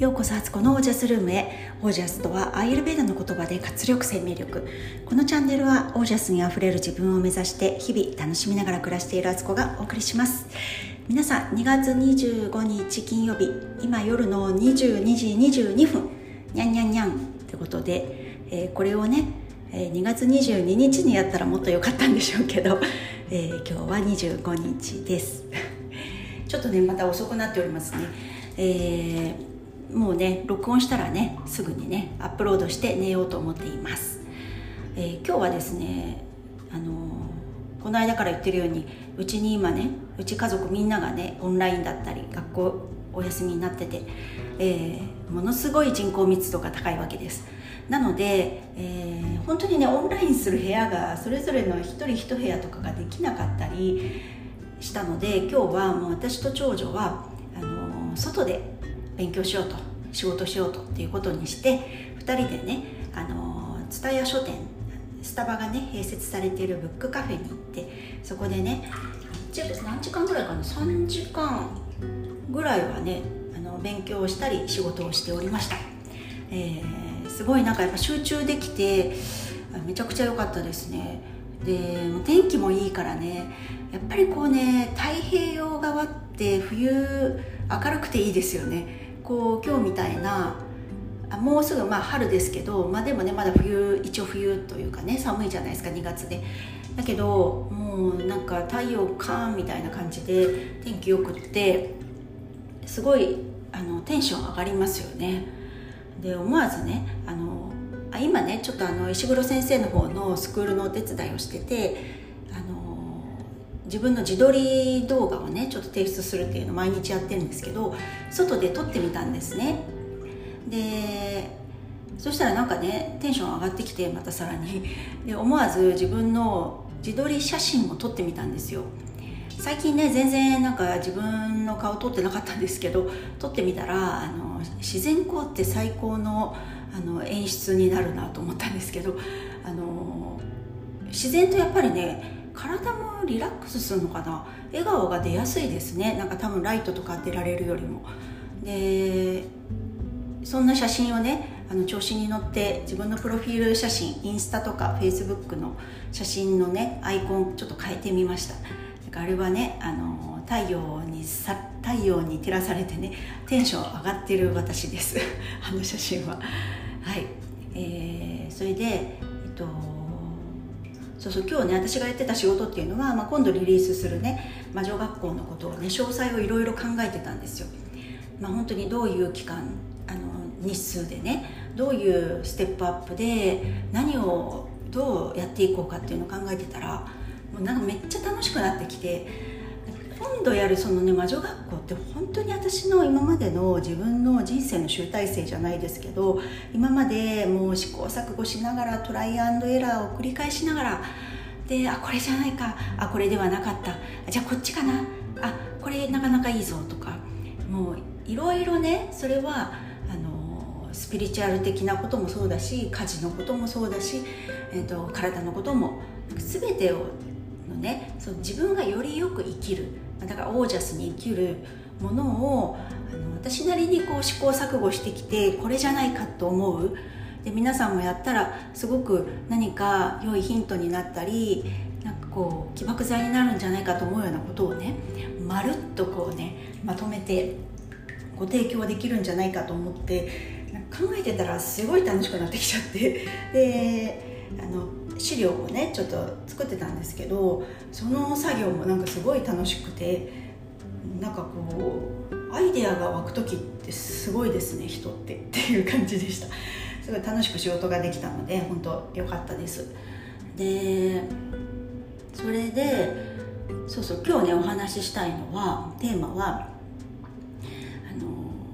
ようこそアツコのオージャスルームへ。オージャスとはアイルベーダの言葉で活力生命力。このチャンネルはオージャスにあふれる自分を目指して日々楽しみながら暮らしているアツコがお送りします。皆さん2月25日金曜日今夜の22時22分にゃんにゃんにゃんってことで、えー、これをね2月22日にやったらもっと良かったんでしょうけど、えー、今日は25日です。ちょっとねまた遅くなっておりますね。えー、もうね録音したらねすぐにねアップロードして寝ようと思っています、えー、今日はですねあのー、この間から言ってるようにうちに今ねうち家族みんながねオンラインだったり学校お休みになってて、えー、ものすごい人口密度が高いわけです。なので、えー、本当にねオンラインする部屋がそれぞれの一人一部屋とかができなかったりしたので今日はもう私と長女はあの外で勉強しようと仕事しようとっていうことにして2人でねあの蔦屋書店スタバがね併設されているブックカフェに行ってそこでね何時間ぐらいかな？3時間ぐらいはねあの勉強をしたり仕事をしておりました、えー、すごいなんかやっぱ集中できてめちゃくちゃ良かったですね。で天気もいいからねやっぱりこうね太平洋側って冬明るくていいですよね。こう今日みたいなもうすぐまあ春ですけど、まあ、でもねまだ冬一応冬というかね寒いじゃないですか2月で。だけどもうなんか太陽カーンみたいな感じで天気よくってすごいあのテンション上がりますよね。で思わずねあのあ今ねちょっとあの石黒先生の方のスクールのお手伝いをしてて自分の自撮り動画をねちょっと提出するっていうのを毎日やってるんですけど外で撮ってみたんですね。でそしたらなんかねテンション上がってきてまたさらに。で思わず自分の自撮り写真も撮ってみたんですよ。最近ね全然なんか自分の顔撮ってなかったんですけど撮ってみたらあの自然光って最高のあの演出になるなと思ったんですけどあの自然とやっぱりね体もリラックスするのかな？笑顔が出やすいですね。なんか多分ライトとか当てられるよりも。でそんな写真をねあの調子に乗って自分のプロフィール写真インスタとかフェイスブックの写真のねアイコンちょっと変えてみました。かあれはねあの太陽にさ太陽に照らされてねテンション上がってる私です。あの写真は。はい。えー、それでえっとそうそう今日ね私がやってた仕事っていうのは、まあ、今度リリースするね魔女学校のことをね詳細をいろいろ考えてたんですよ。まあ本当にどういう期間あの日数でねどういうステップアップで何をどうやっていこうかっていうのを考えてたらもうなんかめっちゃ楽しくなってきて今度やるそのね魔女学校って本当に私の今までの自分の人生の集大成じゃないですけど今までもう試行錯誤しながらトライアンドエラーを繰り返しながらであこれじゃないかあこれではなかったじゃあこっちかなあこれなかなかいいぞとかもういろいろねそれはあのスピリチュアル的なこともそうだし家事のこともそうだし、えーと、体のことも全てをのねその自分がよりよく生きる。だからオージャスに生きるものをあの私なりにこう試行錯誤してきてこれじゃないかと思う。で皆さんもやったらすごく何か良いヒントになったりなんかこう起爆剤になるんじゃないかと思うようなことをねまるっとこうねまとめてご提供できるんじゃないかと思って考えてたらすごい楽しくなってきちゃって。であの資料をねちょっと作ってたんですけどその作業もなんかすごい楽しくてなんかこうアイデアが湧く時ってすごいですね人ってっていう感じでした。すごい楽しく仕事ができたので本当良かったです。でそれでそうそう今日ねお話ししたいのはテーマはあの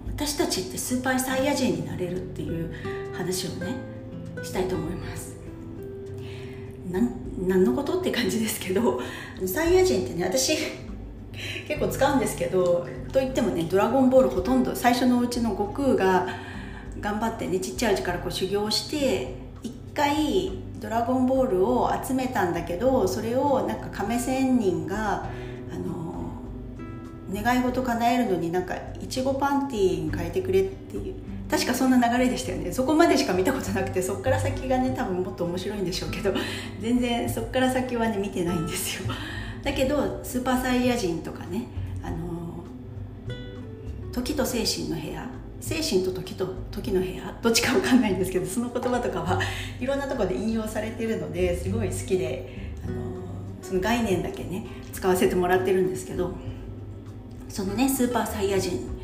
私たちってスーパーサイヤ人になれるっていう話をねしたいと思います。何のことって感じですけどサイヤ人ってね私結構使うんですけどといってもね「ドラゴンボール」ほとんど最初のうちの悟空が頑張ってねちっちゃいうちからこう修行して一回ドラゴンボールを集めたんだけどそれをなんか亀仙人があの願い事叶えるのになんかいちごパンティーに変えてくれっていう確かそんな流れでしたよね。そこまでしか見たことなくてそこから先がね多分もっと面白いんでしょうけど全然そこから先はね見てないんですよ。だけどスーパーサイヤ人とかねあの時と精神の部屋精神と時と時の部屋どっちかわかんないんですけどその言葉とかはいろんなところで引用されてるのですごい好きであのその概念だけね使わせてもらってるんですけどそのねスーパーサイヤ人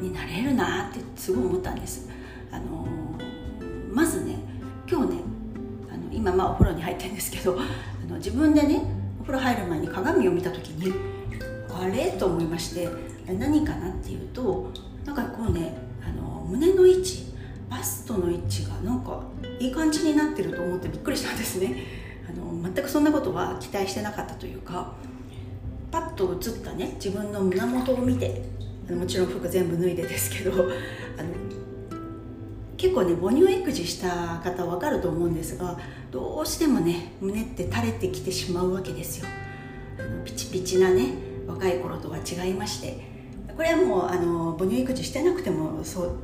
になれるなってすごい思ったんです。あのまずね今日ねあの今まあお風呂に入ってるんですけどあの自分でねお風呂入る前に鏡を見た時にあれ？と思いまして何かなっていうとなんかこうねあの胸の位置バストの位置がなんかいい感じになってると思ってびっくりしたんですね。あの全くそんなことは期待してなかったというかパッと映ったね自分の胸元を見てもちろん服全部脱いでですけど あの結構ね母乳育児した方分かると思うんですがどうしてもね胸って垂れてきてしまうわけですよ。あのピチピチなね若い頃とは違いまして。これはもうあの母乳育児してなくてもそう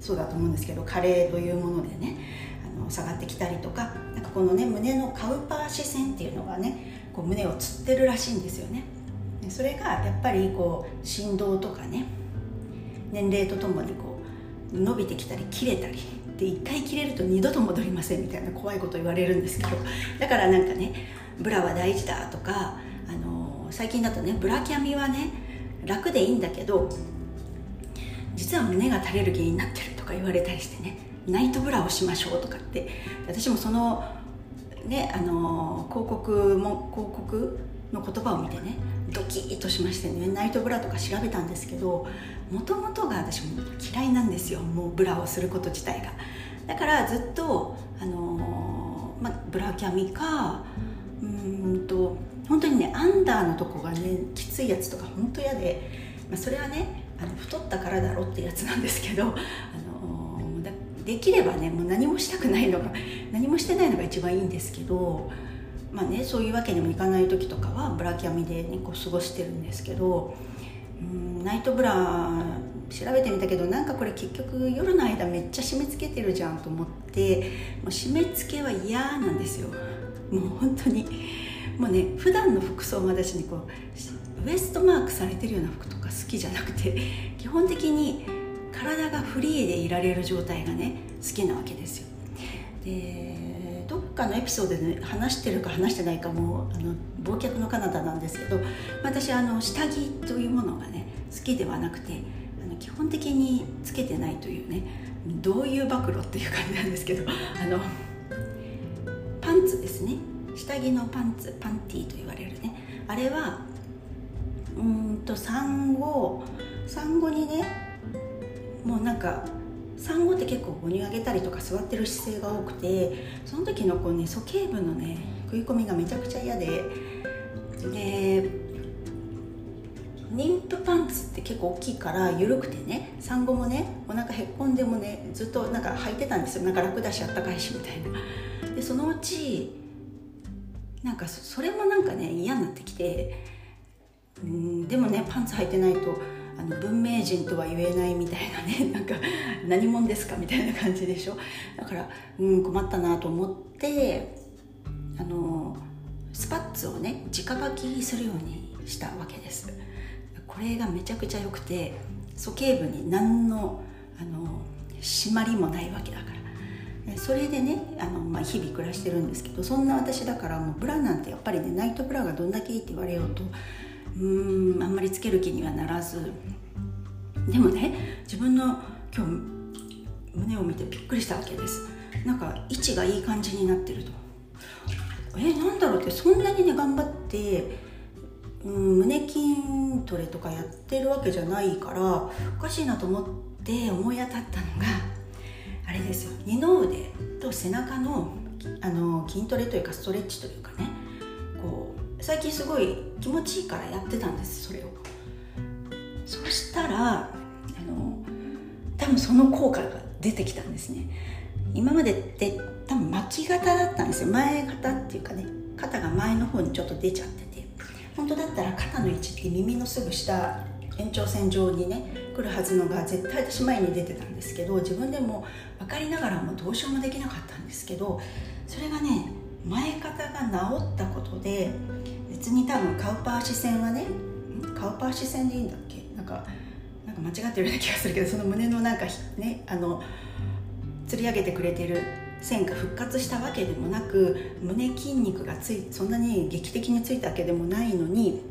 そうだと思うんですけど加齢というものでねあの下がってきたりとかなんかこのね胸のカウパー視線っていうのがねこう胸をつってるらしいんですよね。それがやっぱりこう振動とかね。年齢とともにこう伸びてきたり切れたりで一回切れると二度と戻りませんみたいな怖いこと言われるんですけど。だからなんかねブラは大事だとかあの最近だとねブラキャミはね楽でいいんだけど実は胸が垂れる原因になってるとか言われたりしてねナイトブラをしましょうとかって。私もそのねあの広告も広告の言葉を見てねキッとしましてねナイトブラとか調べたんですけどもともとが私も嫌いなんですよもうブラをすること自体が。だからずっとあのー、まあ、ブラキャミかうんと本当にねアンダーのとこがねきついやつとか本当嫌で、まあ、それはねあの太ったからだろってやつなんですけど、あのー、できればねもう何もしたくないのが何もしてないのが一番いいんですけどまあねそういうわけにもいかない時とかはブラキャミで、ね、こう過ごしてるんですけどうんナイトブラ調べてみたけどなんかこれ結局夜の間めっちゃ締め付けてるじゃんと思ってもう締め付けは嫌なんですよ。もう本当に。もうね普段の服装も私にこうウエストマークされてるような服とか好きじゃなくて基本的に体がフリーでいられる状態がね好きなわけですよ。でどっかのエピソードで、ね、話してるか話してないかもあの忘却の彼方なんですけど私あの下着というものがね好きではなくてあの基本的につけてないというねどういう暴露っていう感じなんですけどあのパンツですね。下着のパンツパンティーと言われるね。あれはうんと産後産後にねもうなんか産後って結構母乳あげたりとか座ってる姿勢が多くてその時のこうね鼠径部のね食い込みがめちゃくちゃ嫌でで妊婦パンツって結構大きいから緩くてね産後もねお腹へっこんでもねずっとなんか履いてたんですよ。なんか楽だしあったかいしみたいな。でそのうちなんかそれもなんかね嫌になってきてうんでもねパンツ履いてないとあの文明人とは言えないみたいなね なんか何者ですかみたいな感じでしょ？だからうん困ったなと思ってあのスパッツをね直履きするようにしたわけです。これがめちゃくちゃ良くて鼠径部に何のあの締まりもないわけだから。それでねあの、まあ、日々暮らしてるんですけどそんな私だからもうブラなんてやっぱりねナイトブラがどんだけいいって言われようとうん。あんまりつける気にはならず。でもね自分の今日胸を見てびっくりしたわけです。なんか位置がいい感じになってると。えなんだろうってそんなにね頑張ってうん胸筋トレとかやってるわけじゃないからおかしいなと思って思い当たったのがあれですよ。二の腕と背中のあの筋トレというかストレッチというかね。最近すごい気持ちいいからやってたんですそれを。そしたらあの多分その効果が出てきたんですね。今までって多分巻き肩だったんですよ。前肩っていうかね肩が前の方にちょっと出ちゃってて。本本当だったら肩の位置って耳のすぐ下延長線上にね来るはずのが絶対私前に出てたんですけど自分でも分かりながらもどうしようもできなかったんですけどそれがね前肩が治ったことで別に多分カウパー視線はねカウパー視線でいいんだっけ？なんかなんか間違ってるような気がするけどその胸のなんかねあの釣り上げてくれてる線が復活したわけでもなく胸筋肉がついそんなに劇的についたわけでもないのに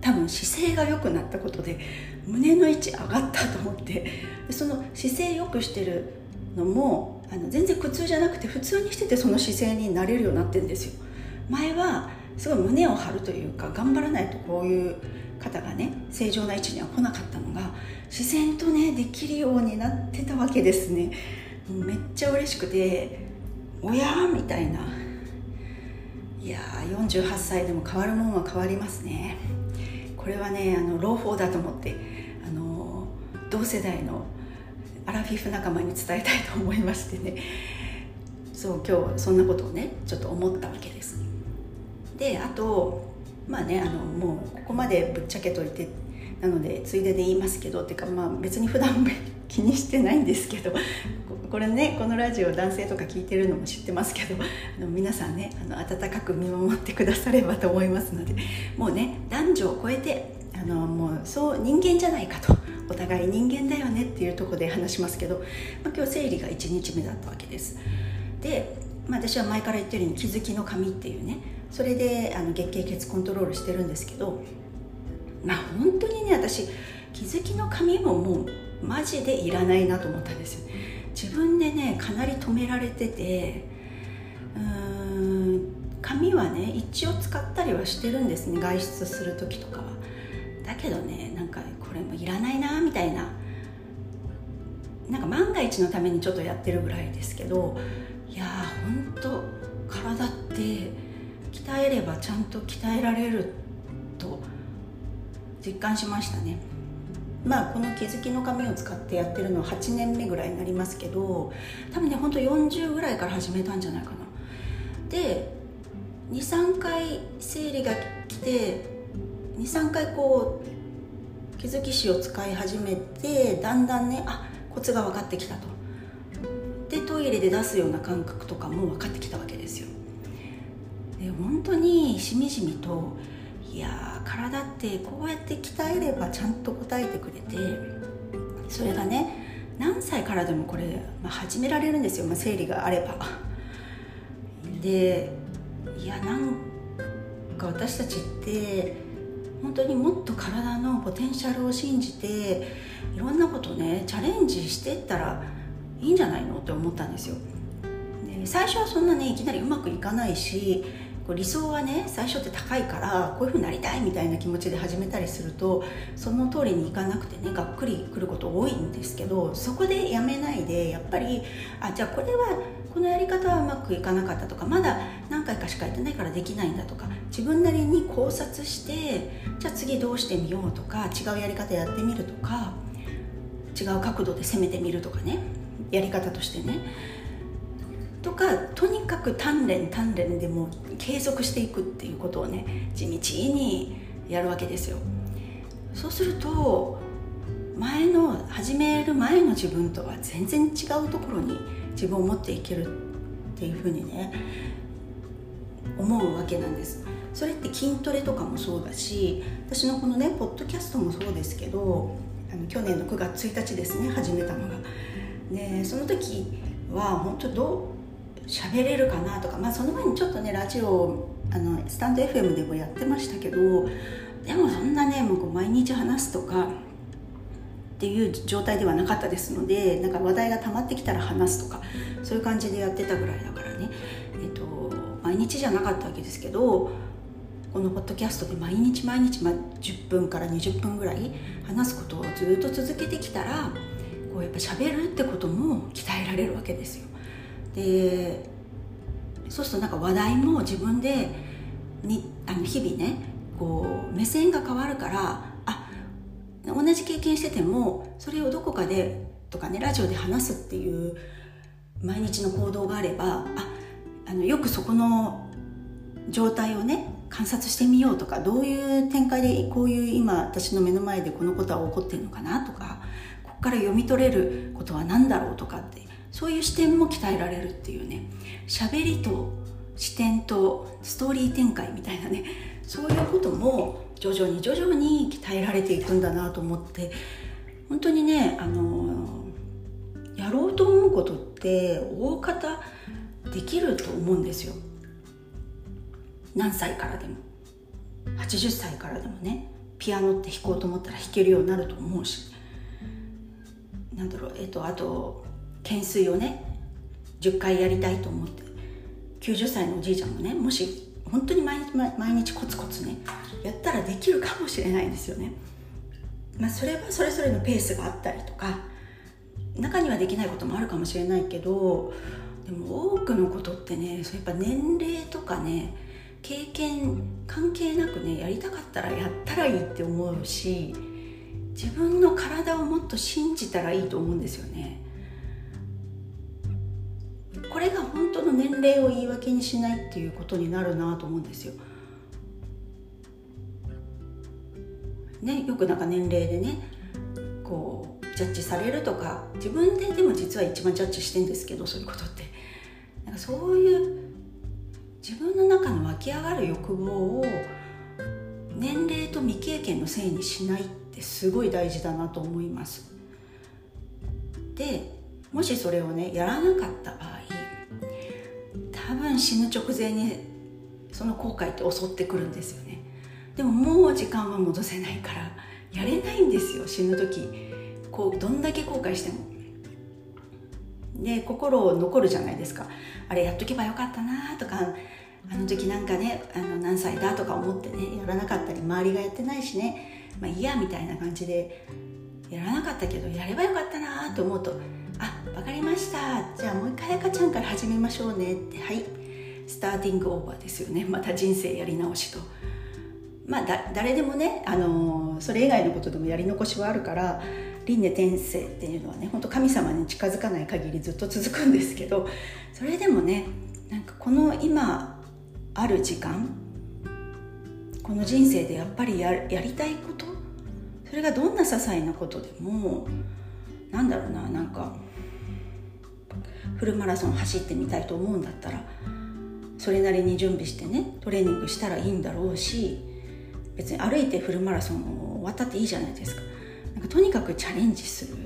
多分姿勢が良くなったことで胸の位置上がったと思ってその姿勢良くしてるのもあの全然苦痛じゃなくて普通にしててその姿勢になれるようになってるんですよ。前はすごい胸を張るというか頑張らないとこういう肩がね正常な位置には来なかったのが自然とねできるようになってたわけですね。めっちゃ嬉しくておやみたいな。いやー48歳でも変わるもんは変わりますね。これはねあの朗報だと思ってあの同世代のアラフィフ仲間に伝えたいと思いましてね。そう今日そんなことをねちょっと思ったわけです。であとまあねあのもうここまでぶっちゃけといてなのでついでで言いますけどっていうかまあ別に普段 気にしてないんですけどこれねこのラジオ男性とか聞いてるのも知ってますけどあの皆さんねあの温かく見守ってくださればと思いますのでもうね男女を超えてあのもうそう人間じゃないかとお互い人間だよねっていうとこで話しますけど、まあ、今日生理が1日目だったわけです。で、まあ、私は前から言ってるように気づきの紙っていうねそれであの月経血コントロールしてるんですけどまあ本当にね私気づきの紙ももうマジでいらないなと思ったんですよ自分でねかなり止められててうーん紙はね一応使ったりはしてるんですね外出する時とかは。だけどねなんかこれもいらないなみたいな。なんか万が一のためにちょっとやってるぐらいですけどいやーほんと体って鍛えればちゃんと鍛えられると実感しましたね。まあこの気づきの紙を使ってやってるのは8年目ぐらいになりますけど多分ねほんと40ぐらいから始めたんじゃないかな。で23回生理が来て23回こう気づき紙を使い始めてだんだんねあコツが分かってきたと。でトイレで出すような感覚とかも分かってきたわけ。で本当にしみじみといや体ってこうやって鍛えればちゃんと答えてくれてそれがね何歳からでもこれ、まあ、始められるんですよ、まあ、生理があれば。でいやなんか私たちって本当にもっと体のポテンシャルを信じていろんなことねチャレンジしていったらいいんじゃないのって思ったんですよ。で最初はそんなねいきなりうまくいかないしこう理想はね最初って高いからこういうふうになりたいみたいな気持ちで始めたりするとその通りにいかなくてねがっくりくること多いんですけどそこでやめないでやっぱりあじゃあこれはこのやり方はうまくいかなかったとかまだ何回かしかやってないからできないんだとか自分なりに考察してじゃあ次どうしてみようとか違うやり方やってみるとか違う角度で攻めてみるとかねやり方としてね。とかとにかく鍛錬鍛錬でも継続していくっていうことをね地道にやるわけですよ。そうすると前の始める前の自分とは全然違うところに自分を持っていけるっていうふうにね思うわけなんです。それって筋トレとかもそうだし私のこのねポッドキャストもそうですけどあの去年の9月1日ですね始めたのが。でその時は本当ど喋れるかなとか、まあ、その前にちょっとねラジオあのスタンド FM でもやってましたけどでもそんなねもう毎日話すとかっていう状態ではなかったですのでなんか話題が溜まってきたら話すとかそういう感じでやってたぐらいだからね、えっと、毎日じゃなかったわけですけどこのポッドキャストで毎日毎日、ま、10分から20分ぐらい話すことをずっと続けてきたらこうやっぱ喋るってことも鍛えられるわけですよ。でそうするとなんか話題も自分でにあの日々ねこう目線が変わるからあ同じ経験しててもそれをどこかでとかねラジオで話すっていう毎日の行動があればああのよくそこの状態をね観察してみようとかどういう展開でこういう今私の目の前でこのことは起こってるのかなとかここから読み取れることは何だろうとかってそういう視点も鍛えられるっていうね。喋りと視点とストーリー展開みたいなね。そういうことも徐々に徐々に鍛えられていくんだなと思って。本当にねあのやろうと思うことって大方できると思うんですよ。何歳からでも。80歳からでもね。ピアノって弾こうと思ったら弾けるようになると思うし。なんだろう。えっ、とあと懸垂をね10回やりたいと思って90歳のおじいちゃんもねもし本当に毎日毎日コツコツねやったらできるかもしれないんですよね。まあ、それはそれぞれのペースがあったりとか中にはできないこともあるかもしれないけどでも多くのことってねそうやっぱ年齢とかね経験関係なくねやりたかったらやったらいいって思うし自分の体をもっと信じたらいいと思うんですよねこれが本当の年齢を言い訳にしないっていうことになるなと思うんですよ。ねよくなんか年齢でねこうジャッジされるとか自分ででも実は一番ジャッジしてんですけどそういうことって。なんかそういう自分の中の湧き上がる欲望を年齢と未経験のせいにしないってすごい大事だなと思います。でもしそれをねやらなかった場合多分死ぬ直前にその後悔って襲ってくるんですよね。でももう時間は戻せないからやれないんですよ死ぬ時。こうどんだけ後悔しても。で心残るじゃないですか。あれやっとけばよかったなとかあの時なんかねあの何歳だとか思ってねやらなかったり周りがやってないしねまあいいやみたいな感じでやらなかったけどやればよかったなと思うとあわかりました。じゃあもう一回赤ちゃんから始めましょうねって。はい。スターティングオーバーですよね。また人生やり直しと。まあ誰でもね、あの、それ以外のことでもやり残しはあるから輪廻転生っていうのはね本当神様に近づかない限りずっと続くんですけどそれでもねなんかこの今ある時間この人生でやっぱりややりたいことそれがどんな些細なことでもなんだろうななんかフルマラソン走ってみたいと思うんだったらそれなりに準備してねトレーニングしたらいいんだろうし別に歩いてフルマラソン終わったっていいじゃないですか。なんかとにかくチャレンジする。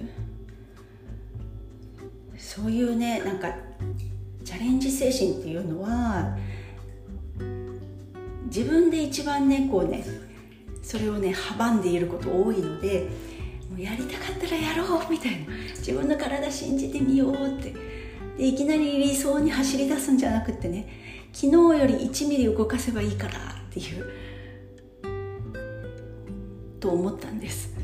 そういうねなんかチャレンジ精神っていうのは自分で一番ねこうねそれをね阻んでいること多いのでうやりたかったらやろうみたいな。自分の体信じてみようって。でいきなり理想に走り出すんじゃなくてね。昨日より1ミリ動かせばいいからっていう。と思ったんです。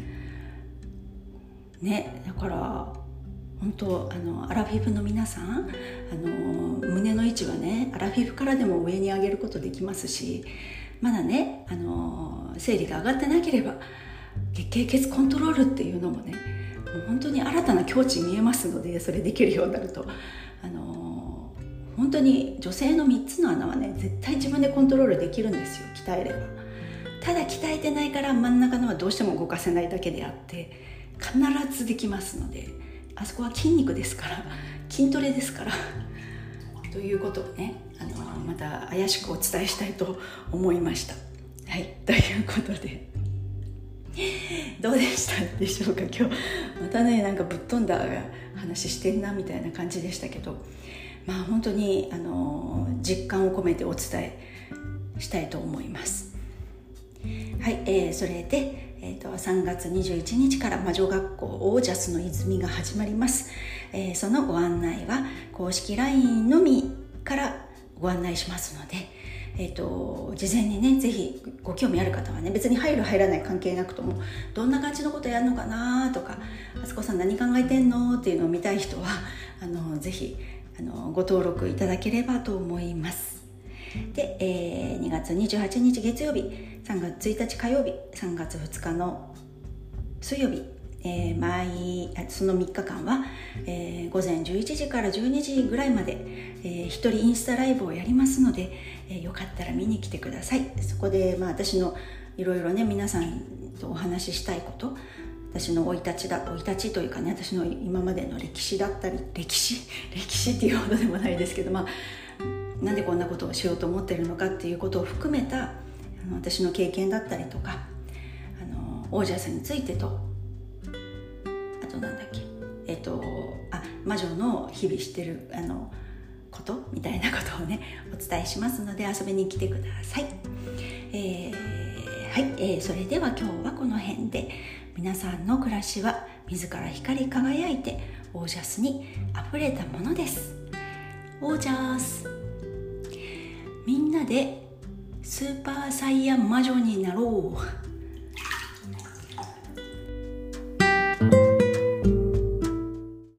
ねだから本当あのアラフィフの皆さんあの胸の位置はねアラフィフからでも上に上げることできますしまだねあの生理が上がってなければ月経血コントロールっていうのもねもう本当に新たな境地見えますのでそれできるようになると。あの本当に女性の3つの穴はね絶対自分でコントロールできるんですよ鍛えれば。ただ鍛えてないから真ん中のはどうしても動かせないだけであって必ずできますのであそこは筋肉ですから筋トレですからということをねあのまた怪しくお伝えしたいと思いました。はいということで。どうでしたでしょうか？今日またねなんかぶっ飛んだ話してんなみたいな感じでしたけど。まあ本当にあの実感を込めてお伝えしたいと思います。はい、えー、それでえーと、3月21日から魔女学校オージャスの泉が始まります、えー、そのご案内は公式 LINE のみからご案内しますので、えーと、事前にねぜひご興味ある方はね別に入る入らない関係なくともどんな感じのことやるのかなとかあつこさん何考えてんのっていうのを見たい人は あのぜひあのご登録いただければと思います。で、えー、2月28日月曜日3月1日火曜日3月2日の水曜日、えー、毎その3日間は、えー、午前11時から12時ぐらいまで、えー、一人インスタライブをやりますので、えー、よかったら見に来てください。そこで、まあ、私のいろいろね皆さんとお話ししたいこと私の生い立ちだ生い立ちというかね私の今までの歴史だったり歴史？歴史っていうほどでもないですけどまあなんでこんなことをしようと思ってるのかっていうことを含めたあの私の経験だったりとかあのオージャスについてととなんだっけ？えっ、とあ魔女の日々してるあのこと？みたいなことをねお伝えしますので遊びに来てください。えー、はい、えー、それでは今日はこの辺で。皆さんの暮らしは自ら光り輝いてオージャスにあふれたものです。オージャス。みんなでスーパーサイヤ魔女になろう。